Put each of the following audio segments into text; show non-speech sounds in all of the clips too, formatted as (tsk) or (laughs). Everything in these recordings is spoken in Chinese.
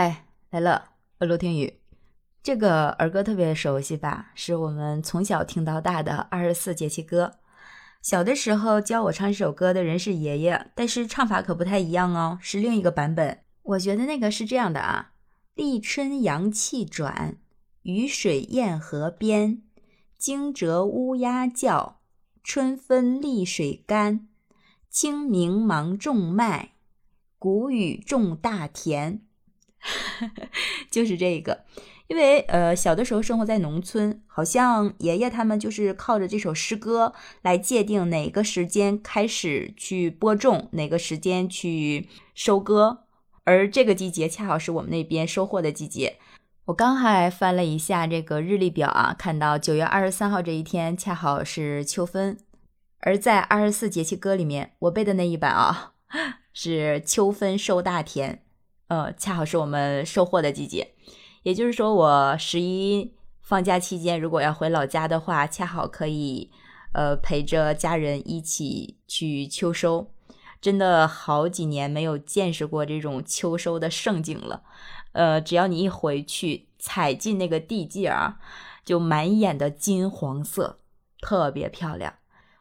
哎，来了，陆听雨。这个儿歌特别熟悉吧？是我们从小听到大的二十四节气歌。小的时候教我唱这首歌的人是爷爷，但是唱法可不太一样哦，是另一个版本。我觉得那个是这样的啊：立春阳气转，雨水燕河边，惊蛰乌鸦叫，春分丽水干，清明忙种麦，谷雨种大田。(laughs) 就是这个，因为呃，小的时候生活在农村，好像爷爷他们就是靠着这首诗歌来界定哪个时间开始去播种，哪个时间去收割，而这个季节恰好是我们那边收获的季节。我刚还翻了一下这个日历表啊，看到九月二十三号这一天恰好是秋分，而在二十四节气歌里面，我背的那一版啊 (laughs) 是秋分收大田。呃，恰好是我们收获的季节，也就是说，我十一放假期间，如果要回老家的话，恰好可以，呃，陪着家人一起去秋收。真的好几年没有见识过这种秋收的盛景了。呃，只要你一回去，踩进那个地界啊，就满眼的金黄色，特别漂亮。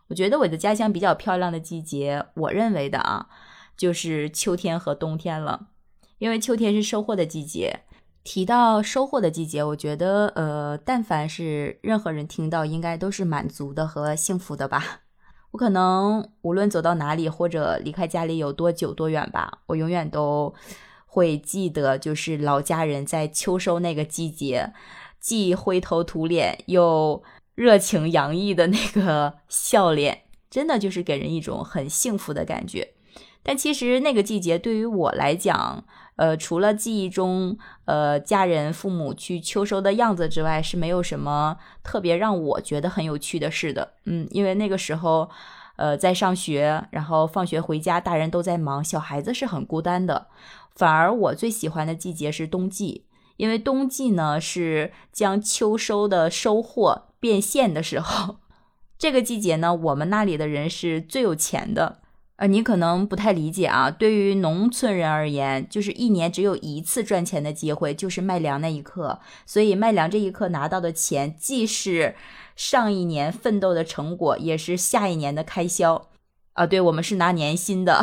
我觉得我的家乡比较漂亮的季节，我认为的啊，就是秋天和冬天了。因为秋天是收获的季节，提到收获的季节，我觉得，呃，但凡是任何人听到，应该都是满足的和幸福的吧。我可能无论走到哪里，或者离开家里有多久多远吧，我永远都会记得，就是老家人在秋收那个季节，既灰头土脸又热情洋溢的那个笑脸，真的就是给人一种很幸福的感觉。但其实那个季节对于我来讲，呃，除了记忆中，呃，家人父母去秋收的样子之外，是没有什么特别让我觉得很有趣的事的。嗯，因为那个时候，呃，在上学，然后放学回家，大人都在忙，小孩子是很孤单的。反而我最喜欢的季节是冬季，因为冬季呢是将秋收的收获变现的时候。(laughs) 这个季节呢，我们那里的人是最有钱的。呃，你可能不太理解啊。对于农村人而言，就是一年只有一次赚钱的机会，就是卖粮那一刻。所以卖粮这一刻拿到的钱，既是上一年奋斗的成果，也是下一年的开销。啊，对我们是拿年薪的。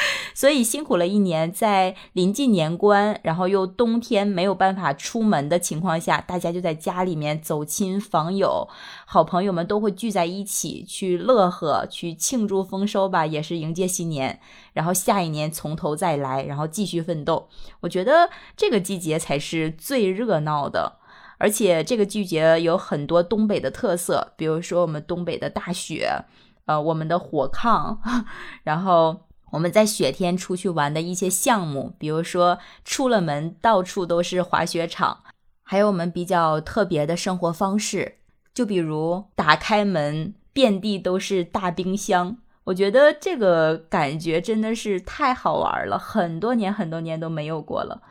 (laughs) 所以辛苦了一年，在临近年关，然后又冬天没有办法出门的情况下，大家就在家里面走亲访友，好朋友们都会聚在一起去乐呵，去庆祝丰收吧，也是迎接新年，然后下一年从头再来，然后继续奋斗。我觉得这个季节才是最热闹的，而且这个季节有很多东北的特色，比如说我们东北的大雪，呃，我们的火炕，(laughs) 然后。我们在雪天出去玩的一些项目，比如说出了门到处都是滑雪场，还有我们比较特别的生活方式，就比如打开门遍地都是大冰箱，我觉得这个感觉真的是太好玩了，很多年很多年都没有过了，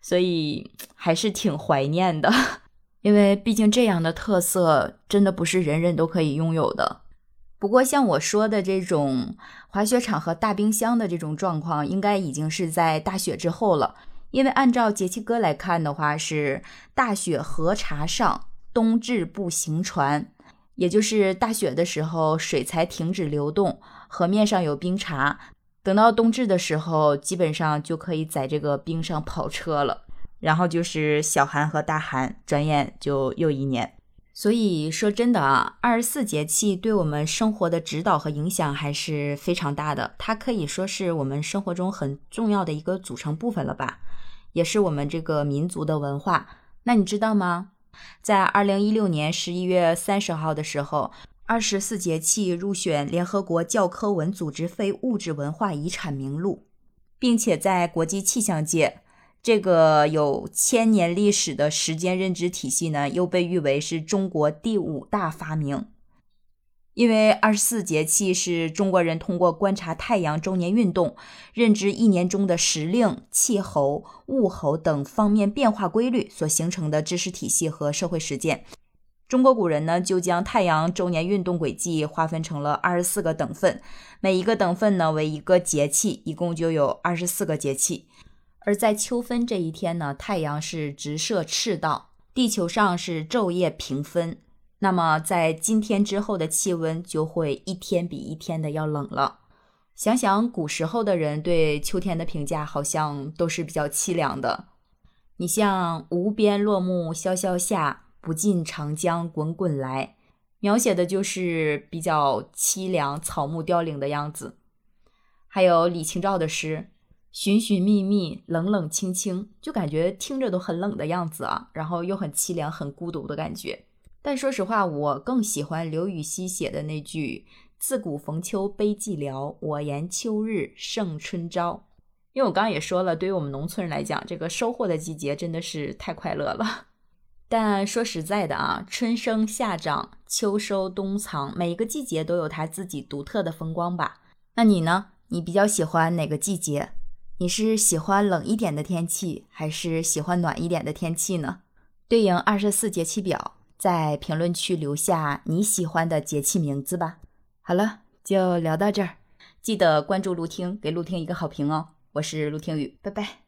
所以 (tsk) 还是挺怀念的，(laughs) 因为毕竟这样的特色真的不是人人都可以拥有的。不过，像我说的这种滑雪场和大冰箱的这种状况，应该已经是在大雪之后了。因为按照节气歌来看的话，是大雪河茶上，冬至不行船，也就是大雪的时候水才停止流动，河面上有冰碴。等到冬至的时候，基本上就可以在这个冰上跑车了。然后就是小寒和大寒，转眼就又一年。所以说真的啊，二十四节气对我们生活的指导和影响还是非常大的。它可以说是我们生活中很重要的一个组成部分了吧，也是我们这个民族的文化。那你知道吗？在二零一六年十一月三十号的时候，二十四节气入选联合国教科文组织非物质文化遗产名录，并且在国际气象界。这个有千年历史的时间认知体系呢，又被誉为是中国第五大发明。因为二十四节气是中国人通过观察太阳周年运动，认知一年中的时令、气候、物候等方面变化规律所形成的知识体系和社会实践。中国古人呢，就将太阳周年运动轨迹划分成了二十四个等份，每一个等份呢为一个节气，一共就有二十四个节气。而在秋分这一天呢，太阳是直射赤道，地球上是昼夜平分。那么在今天之后的气温就会一天比一天的要冷了。想想古时候的人对秋天的评价，好像都是比较凄凉的。你像“无边落木萧萧下，不尽长江滚滚来”，描写的就是比较凄凉、草木凋零的样子。还有李清照的诗。寻寻觅觅，冷冷清清，就感觉听着都很冷的样子啊，然后又很凄凉、很孤独的感觉。但说实话，我更喜欢刘禹锡写的那句“自古逢秋悲寂寥，我言秋日胜春朝”。因为我刚刚也说了，对于我们农村人来讲，这个收获的季节真的是太快乐了。但说实在的啊，春生夏长，秋收冬藏，每一个季节都有它自己独特的风光吧。那你呢？你比较喜欢哪个季节？你是喜欢冷一点的天气，还是喜欢暖一点的天气呢？对应二十四节气表，在评论区留下你喜欢的节气名字吧。好了，就聊到这儿，记得关注陆听，给陆听一个好评哦。我是陆听雨，拜拜。